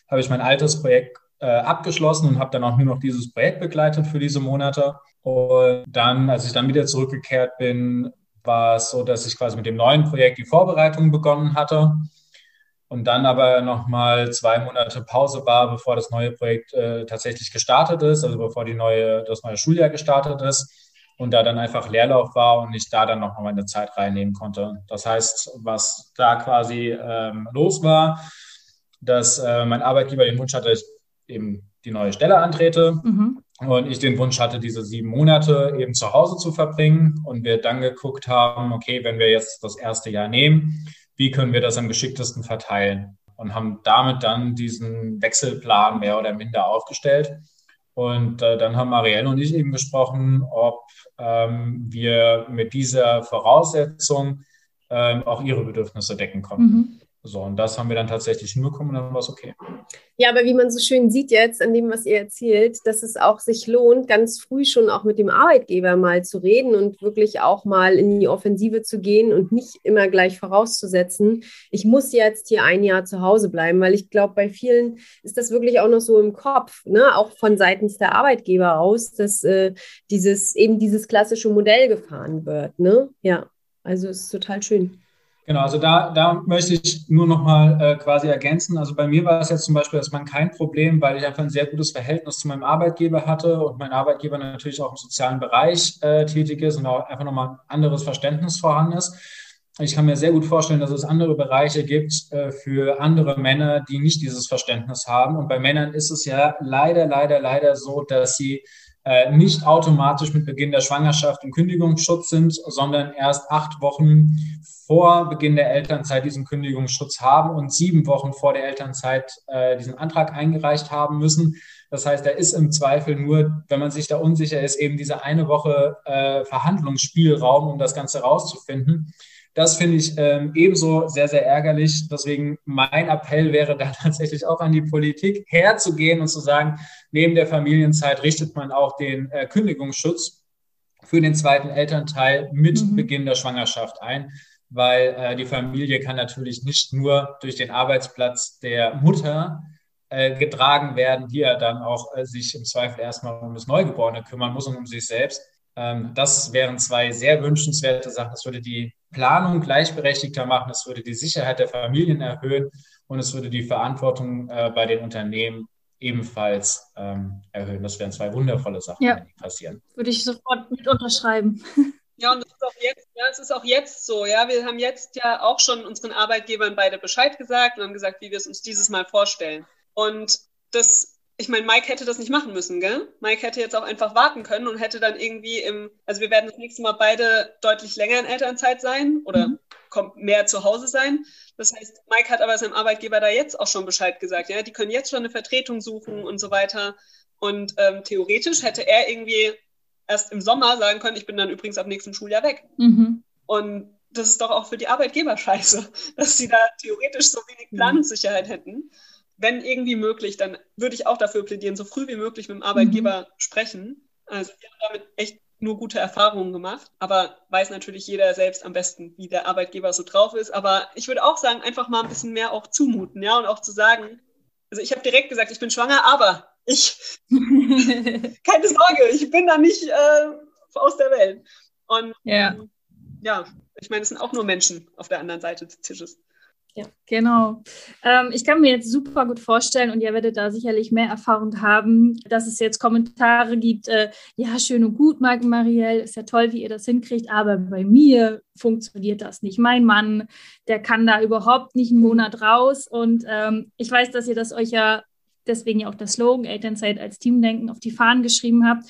habe ich mein altes Projekt äh, abgeschlossen und habe dann auch nur noch dieses Projekt begleitet für diese Monate. Und dann, als ich dann wieder zurückgekehrt bin, war es so, dass ich quasi mit dem neuen Projekt die Vorbereitung begonnen hatte und dann aber nochmal zwei Monate Pause war, bevor das neue Projekt äh, tatsächlich gestartet ist, also bevor die neue, das neue Schuljahr gestartet ist und da dann einfach Leerlauf war und ich da dann noch mal meine Zeit reinnehmen konnte. Das heißt, was da quasi ähm, los war, dass äh, mein Arbeitgeber den Wunsch hatte, ich eben die neue Stelle antrete. Mhm. Und ich den Wunsch hatte, diese sieben Monate eben zu Hause zu verbringen. Und wir dann geguckt haben, okay, wenn wir jetzt das erste Jahr nehmen, wie können wir das am geschicktesten verteilen? Und haben damit dann diesen Wechselplan mehr oder minder aufgestellt. Und äh, dann haben Marielle und ich eben gesprochen, ob ähm, wir mit dieser Voraussetzung ähm, auch ihre Bedürfnisse decken konnten. Mhm. So, und das haben wir dann tatsächlich hinbekommen und dann war es okay. Ja, aber wie man so schön sieht jetzt an dem, was ihr erzählt, dass es auch sich lohnt, ganz früh schon auch mit dem Arbeitgeber mal zu reden und wirklich auch mal in die Offensive zu gehen und nicht immer gleich vorauszusetzen, ich muss jetzt hier ein Jahr zu Hause bleiben, weil ich glaube, bei vielen ist das wirklich auch noch so im Kopf, ne? auch von seitens der Arbeitgeber aus, dass äh, dieses eben dieses klassische Modell gefahren wird. Ne? Ja, also es ist total schön. Genau, also da, da möchte ich nur noch mal äh, quasi ergänzen. Also bei mir war es jetzt zum Beispiel erstmal kein Problem, weil ich einfach ein sehr gutes Verhältnis zu meinem Arbeitgeber hatte und mein Arbeitgeber natürlich auch im sozialen Bereich äh, tätig ist und auch einfach nochmal ein anderes Verständnis vorhanden ist. Ich kann mir sehr gut vorstellen, dass es andere Bereiche gibt äh, für andere Männer, die nicht dieses Verständnis haben. Und bei Männern ist es ja leider, leider, leider so, dass sie nicht automatisch mit Beginn der Schwangerschaft im Kündigungsschutz sind, sondern erst acht Wochen vor Beginn der Elternzeit diesen Kündigungsschutz haben und sieben Wochen vor der Elternzeit äh, diesen Antrag eingereicht haben müssen. Das heißt, da ist im Zweifel nur, wenn man sich da unsicher ist, eben diese eine Woche äh, Verhandlungsspielraum, um das Ganze rauszufinden. Das finde ich ähm, ebenso sehr, sehr ärgerlich. Deswegen mein Appell wäre da *laughs* tatsächlich auch an die Politik herzugehen und zu sagen, neben der Familienzeit richtet man auch den äh, Kündigungsschutz für den zweiten Elternteil mit mhm. Beginn der Schwangerschaft ein, weil äh, die Familie kann natürlich nicht nur durch den Arbeitsplatz der Mutter äh, getragen werden, die er dann auch äh, sich im Zweifel erstmal um das Neugeborene kümmern muss und um sich selbst. Ähm, das wären zwei sehr wünschenswerte Sachen. Das würde die Planung gleichberechtigter machen, es würde die Sicherheit der Familien erhöhen und es würde die Verantwortung äh, bei den Unternehmen ebenfalls ähm, erhöhen. Das wären zwei wundervolle Sachen, ja. die passieren. Würde ich sofort mit unterschreiben. *laughs* Ja, und es ist auch jetzt, ja, es ist auch jetzt so, ja. Wir haben jetzt ja auch schon unseren Arbeitgebern beide Bescheid gesagt und haben gesagt, wie wir es uns dieses Mal vorstellen. Und das ich meine, Mike hätte das nicht machen müssen, gell? Mike hätte jetzt auch einfach warten können und hätte dann irgendwie im, also wir werden das nächste Mal beide deutlich länger in Elternzeit sein oder mhm. kommt mehr zu Hause sein. Das heißt, Mike hat aber seinem Arbeitgeber da jetzt auch schon Bescheid gesagt, ja, die können jetzt schon eine Vertretung suchen und so weiter. Und ähm, theoretisch hätte er irgendwie erst im Sommer sagen können, ich bin dann übrigens ab nächstem Schuljahr weg. Mhm. Und das ist doch auch für die Arbeitgeber scheiße, *laughs* dass sie da theoretisch so wenig Mhm. Planungssicherheit hätten. Wenn irgendwie möglich, dann würde ich auch dafür plädieren, so früh wie möglich mit dem Arbeitgeber sprechen. Also wir haben damit echt nur gute Erfahrungen gemacht, aber weiß natürlich jeder selbst am besten, wie der Arbeitgeber so drauf ist. Aber ich würde auch sagen, einfach mal ein bisschen mehr auch zumuten, ja, und auch zu sagen, also ich habe direkt gesagt, ich bin schwanger, aber ich, *laughs* keine Sorge, ich bin da nicht äh, aus der Welt. Und ähm, ja, ich meine, es sind auch nur Menschen auf der anderen Seite des Tisches. Genau. Ähm, ich kann mir jetzt super gut vorstellen, und ihr werdet da sicherlich mehr Erfahrung haben, dass es jetzt Kommentare gibt, äh, ja, schön und gut, Marc Marielle, ist ja toll, wie ihr das hinkriegt, aber bei mir funktioniert das nicht. Mein Mann, der kann da überhaupt nicht einen Monat raus. Und ähm, ich weiß, dass ihr das euch ja, deswegen ja auch der Slogan Elternzeit als Teamdenken auf die Fahnen geschrieben habt.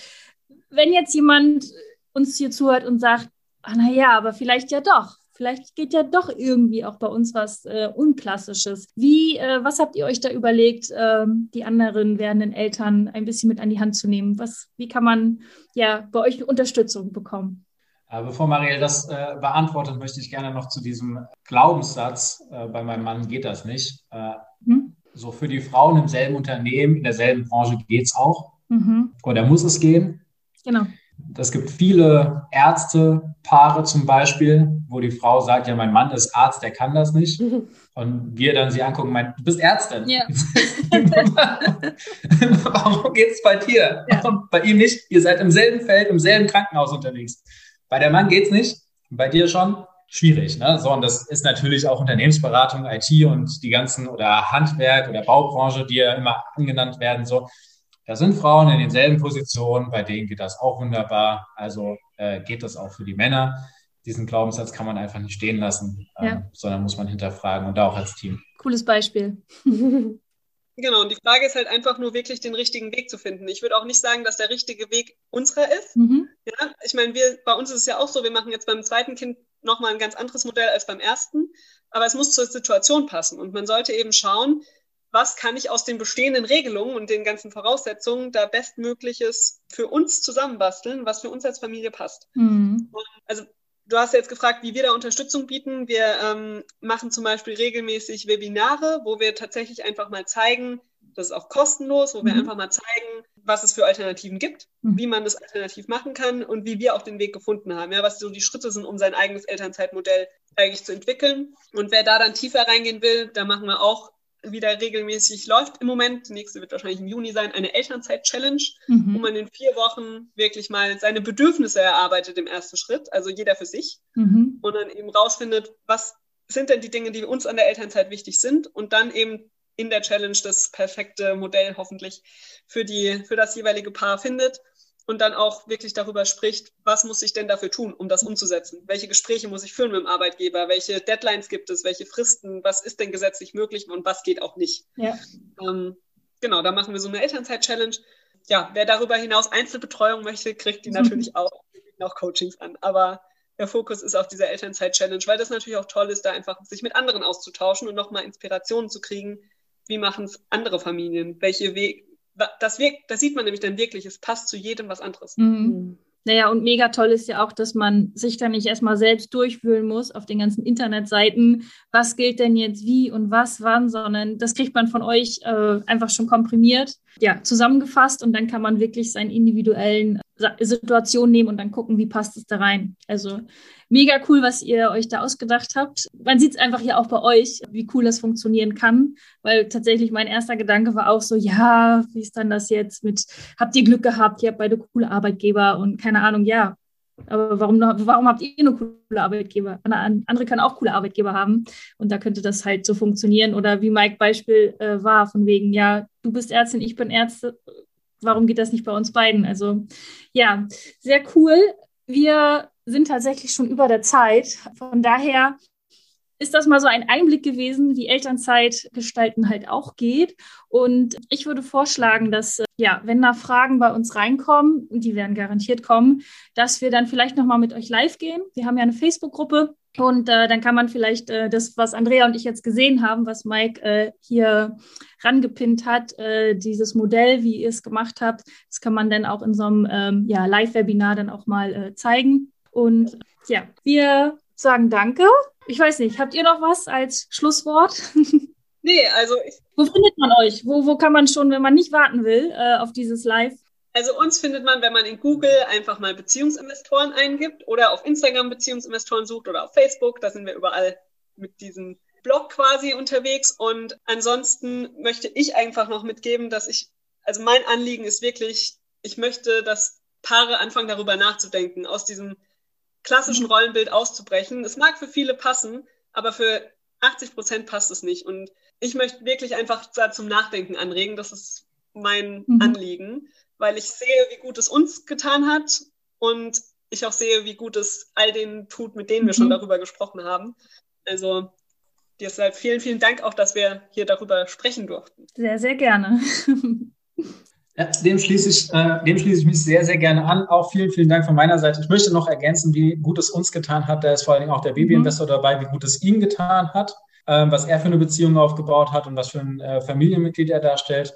Wenn jetzt jemand uns hier zuhört und sagt, ah, naja, aber vielleicht ja doch, vielleicht geht ja doch irgendwie auch bei uns was äh, Unklassisches. Wie, äh, was habt ihr euch da überlegt, äh, die anderen werdenden Eltern ein bisschen mit an die Hand zu nehmen? Was, wie kann man ja bei euch Unterstützung bekommen? Äh, Bevor Marielle das äh, beantwortet, möchte ich gerne noch zu diesem Glaubenssatz, äh, bei meinem Mann geht das nicht. Äh, Hm? so für die Frauen im selben Unternehmen, in derselben Branche geht es auch. Mhm. Oder muss es gehen? Genau. Es gibt viele Ärztepaare zum Beispiel, wo die Frau sagt, ja, mein Mann ist Arzt, der kann das nicht. Und wir dann sie angucken, meinen, du bist Ärztin. Ja. *laughs* Warum geht es bei dir? Ja. Bei ihm nicht? Ihr seid im selben Feld, im selben Krankenhaus unterwegs. Bei der Mann geht es nicht, bei dir schon. Schwierig, ne? So, und das ist natürlich auch Unternehmensberatung, IT und die ganzen oder Handwerk oder Baubranche, die ja immer angenannt werden. So, da sind Frauen in denselben Positionen, bei denen geht das auch wunderbar. Also äh, geht das auch für die Männer. Diesen Glaubenssatz kann man einfach nicht stehen lassen, ähm, Ja. sondern muss man hinterfragen und da auch als Team. Cooles Beispiel. *laughs* Genau, und die Frage ist halt einfach nur wirklich den richtigen Weg zu finden. Ich würde auch nicht sagen, dass der richtige Weg unserer ist. Mhm. Ja, ich meine, wir, bei uns ist es ja auch so, wir machen jetzt beim zweiten Kind nochmal ein ganz anderes Modell als beim ersten, aber es muss zur Situation passen und man sollte eben schauen, was kann ich aus den bestehenden Regelungen und den ganzen Voraussetzungen da bestmögliches für uns zusammenbasteln, was für uns als Familie passt. Mhm. Also du hast ja jetzt gefragt, wie wir da Unterstützung bieten. Wir ähm, machen zum Beispiel regelmäßig Webinare, wo wir tatsächlich einfach mal zeigen, das ist auch kostenlos, wo wir Mhm. einfach mal zeigen, was es für Alternativen gibt, Mhm. wie man das alternativ machen kann und wie wir auch den Weg gefunden haben, ja, was so die Schritte sind, um sein eigenes Elternzeitmodell eigentlich zu entwickeln. Und wer da dann tiefer reingehen will, da machen wir auch wieder regelmäßig, läuft im Moment, die nächste wird wahrscheinlich im Juni sein, eine Elternzeit-Challenge, wo Mhm. man in vier Wochen wirklich mal seine Bedürfnisse erarbeitet im ersten Schritt, also jeder für sich Mhm. und dann eben rausfindet, was sind denn die Dinge, die uns an der Elternzeit wichtig sind und dann eben in der Challenge das perfekte Modell hoffentlich für, die, für das jeweilige Paar findet und dann auch wirklich darüber spricht, was muss ich denn dafür tun, um das umzusetzen? Welche Gespräche muss ich führen mit dem Arbeitgeber? Welche Deadlines gibt es? Welche Fristen? Was ist denn gesetzlich möglich und was geht auch nicht? Ja. Ähm, genau, da machen wir so eine Elternzeit-Challenge. Ja, wer darüber hinaus Einzelbetreuung möchte, kriegt die Mhm. *laughs* natürlich auch, Wir bieten auch Coachings an. Aber der Fokus ist auf dieser Elternzeit-Challenge, weil das natürlich auch toll ist, da einfach sich mit anderen auszutauschen und nochmal Inspirationen zu kriegen. Wie machen es andere Familien? Welche Weg, das, wirkt, das sieht man nämlich dann wirklich, es passt zu jedem was anderes. Mhm. Naja, und mega toll ist ja auch, dass man sich dann nicht erstmal selbst durchwühlen muss auf den ganzen Internetseiten, was gilt denn jetzt wie und was wann, sondern das kriegt man von euch äh, einfach schon komprimiert, ja, zusammengefasst und dann kann man wirklich seinen individuellen Situation nehmen und dann gucken, wie passt es da rein. Also mega cool, was ihr euch da ausgedacht habt. Man sieht es einfach hier auch bei euch, wie cool das funktionieren kann, weil tatsächlich mein erster Gedanke war auch so, ja, wie ist dann das jetzt mit, habt ihr Glück gehabt, ihr habt beide coole Arbeitgeber und keine Ahnung, ja. Aber warum, warum habt ihr nur coole Arbeitgeber? An- Andere können auch coole Arbeitgeber haben und da könnte das halt so funktionieren. Oder wie Mike Beispiel äh, war, von wegen, ja, du bist Ärztin, ich bin Ärzte, warum geht das nicht bei uns beiden? Also ja, sehr cool. Wir sind tatsächlich schon über der Zeit. Von daher ist das mal so ein Einblick gewesen, wie Elternzeit gestalten halt auch geht. Und ich würde vorschlagen, dass, ja, wenn da Fragen bei uns reinkommen, die werden garantiert kommen, dass wir dann vielleicht nochmal mit euch live gehen. Wir haben ja eine Facebook-Gruppe und äh, dann kann man vielleicht äh, das, was Andrea und ich jetzt gesehen haben, was Mike äh, hier rangepinnt hat, äh, dieses Modell, wie ihr es gemacht habt, das kann man dann auch in so einem ähm, ja, Live-Webinar dann auch mal äh, zeigen. Und ja, wir sagen Danke. Ich weiß nicht, habt ihr noch was als Schlusswort? *laughs* Nee, also ich, Wo findet man euch? Wo, wo kann man schon, wenn man nicht warten will, äh, auf dieses Live? Also uns findet man, wenn man in Google einfach mal Beziehungsinvestoren eingibt oder auf Instagram Beziehungsinvestoren sucht oder auf Facebook, da sind wir überall mit diesem Blog quasi unterwegs. Und ansonsten möchte ich einfach noch mitgeben, dass ich, also mein Anliegen ist wirklich, ich möchte, dass Paare anfangen darüber nachzudenken, aus diesem klassischen Rollenbild auszubrechen. Es mag für viele passen, aber für 80 Prozent passt es nicht. Und ich möchte wirklich einfach da zum Nachdenken anregen. Das ist mein Mhm. Anliegen, weil ich sehe, wie gut es uns getan hat und ich auch sehe, wie gut es all denen tut, mit denen wir schon Mhm. darüber gesprochen haben. Also deshalb vielen, vielen Dank auch, dass wir hier darüber sprechen durften. Sehr, sehr gerne. *laughs* Ja, dem schließe ich, äh, dem schließe ich mich sehr, sehr gerne an. Auch vielen, vielen Dank von meiner Seite. Ich möchte noch ergänzen, wie gut es uns getan hat. Da ist vor allen Dingen auch der Babyinvestor dabei, wie gut es ihm getan hat, ähm, was er für eine Beziehung aufgebaut hat und was für ein äh, Familienmitglied er darstellt.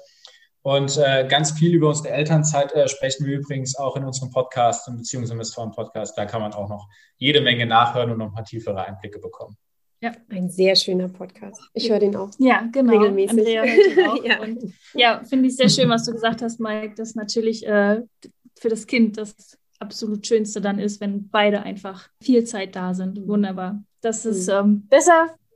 Und äh, ganz viel über unsere Elternzeit äh, sprechen wir übrigens auch in unserem Podcast, im Beziehungsinvestoren-Podcast. Da kann man auch noch jede Menge nachhören und noch mal tiefere Einblicke bekommen. Ein sehr schöner Podcast. Ich höre den auch. Ja, genau. Regelmäßig. Andrea auch. *laughs* Ja. Ja, finde ich sehr schön, was du gesagt hast, Mike, dass natürlich äh, für das Kind das absolut Schönste dann ist, wenn beide einfach viel Zeit da sind. Wunderbar. Das ist ähm, besser.